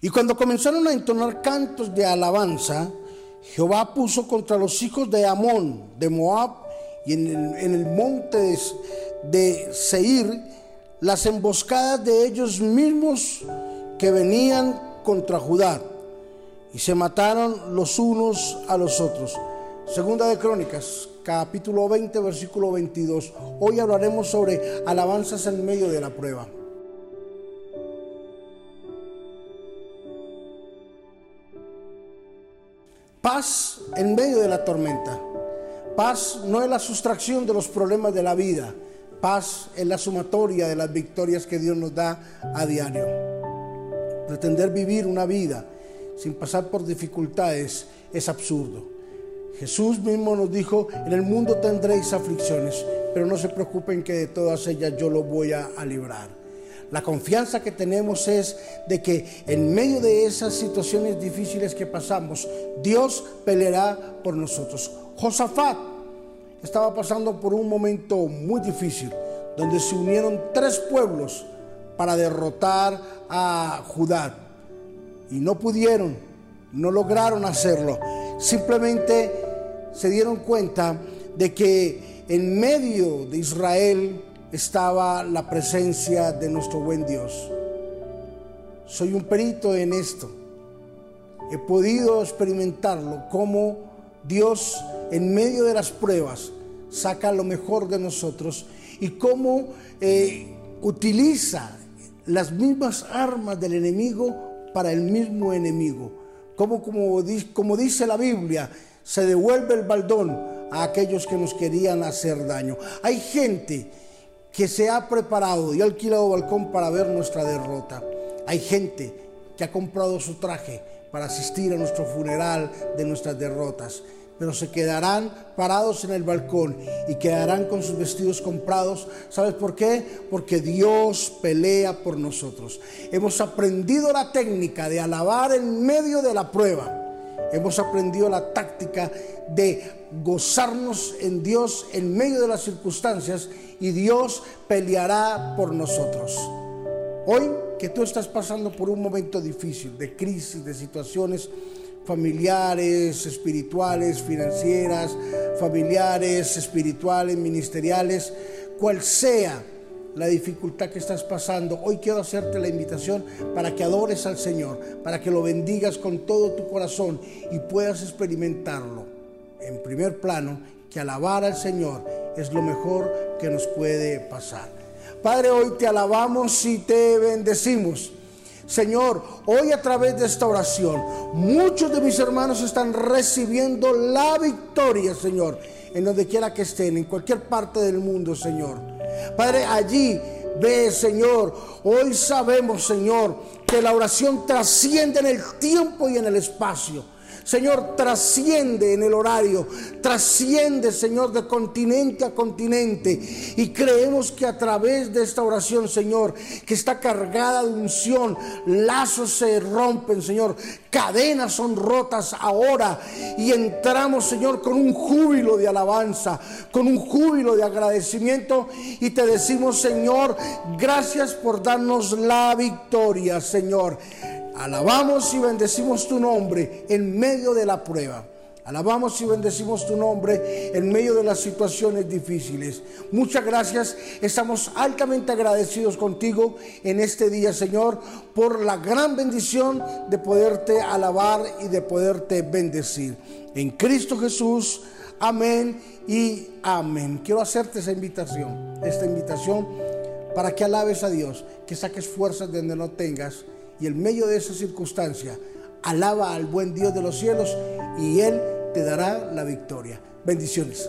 Y cuando comenzaron a entonar cantos de alabanza, Jehová puso contra los hijos de Amón, de Moab, y en el, monte de, de Seir, las emboscadas de ellos mismos que venían contra Judá, y se mataron los unos a los otros. Segunda de Crónicas, capítulo 20, versículo 22. Hoy hablaremos sobre alabanzas en medio de la prueba. Paz en medio de la tormenta. Paz no es la sustracción de los problemas de la vida. Paz es la sumatoria de las victorias que Dios nos da a diario. Pretender vivir una vida sin pasar por dificultades es absurdo. Jesús mismo nos dijo, en el mundo tendréis aflicciones, pero no se preocupen que de todas ellas yo lo voy a, librar. La confianza que tenemos es de que en medio de esas situaciones difíciles que pasamos, Dios peleará por nosotros. Josafat estaba pasando por un momento muy difícil, donde se unieron tres pueblos para derrotar a Judá. Y no pudieron, no lograron hacerlo. Simplemente se dieron cuenta de que en medio de Israel estaba la presencia de nuestro buen Dios. Soy un perito en esto. He podido experimentarlo como Dios en medio de las pruebas saca lo mejor de nosotros y cómo eh, utiliza las mismas armas del enemigo para el mismo enemigo. Como, como, como dice la Biblia, se devuelve el baldón a aquellos que nos querían hacer daño. Hay gente que se ha preparado y ha alquilado balcón para ver nuestra derrota. Hay gente que ha comprado su traje para asistir a nuestro funeral de nuestras derrotas, pero se quedarán parados en el balcón y quedarán con sus vestidos comprados. ¿Sabes por qué? Porque Dios pelea por nosotros. Hemos aprendido la técnica de alabar en medio de la prueba. Hemos aprendido la táctica de gozarnos en Dios en medio de las circunstancias y Dios peleará por nosotros. Hoy que tú estás pasando por un momento difícil, de crisis, de situaciones familiares, espirituales, financieras, familiares, espirituales, ministeriales, cual sea la dificultad que estás pasando, hoy quiero hacerte la invitación para que adores al Señor, para que lo bendigas con todo tu corazón y puedas experimentarlo en primer plano, que alabar al Señor es lo mejor que nos puede pasar. Padre, hoy te alabamos y te bendecimos. Señor, hoy a través de esta oración, muchos de mis hermanos están recibiendo la victoria, Señor, en donde quiera que estén, en cualquier parte del mundo, Señor. Padre, allí ve, Señor, hoy sabemos, Señor, que la oración trasciende en el tiempo y en el espacio. Señor, trasciende en el horario, trasciende, Señor, de continente a continente. Y creemos que a través de esta oración, Señor, que está cargada de unción, lazos se rompen, Señor, cadenas son rotas ahora. Y entramos, Señor, con un júbilo de alabanza, con un júbilo de agradecimiento. Y te decimos, Señor, gracias por darnos la victoria, Señor. Alabamos y bendecimos tu nombre en medio de la prueba. Alabamos y bendecimos tu nombre en medio de las situaciones difíciles. Muchas gracias. Estamos altamente agradecidos contigo en este día, Señor, por la gran bendición de poderte alabar y de poderte bendecir. En Cristo Jesús. Amén y amén. Quiero hacerte esa invitación, esta invitación para que alabes a Dios, que saques fuerzas de donde no tengas y en medio de esa circunstancia, alaba al buen Dios de los cielos y Él te dará la victoria. Bendiciones.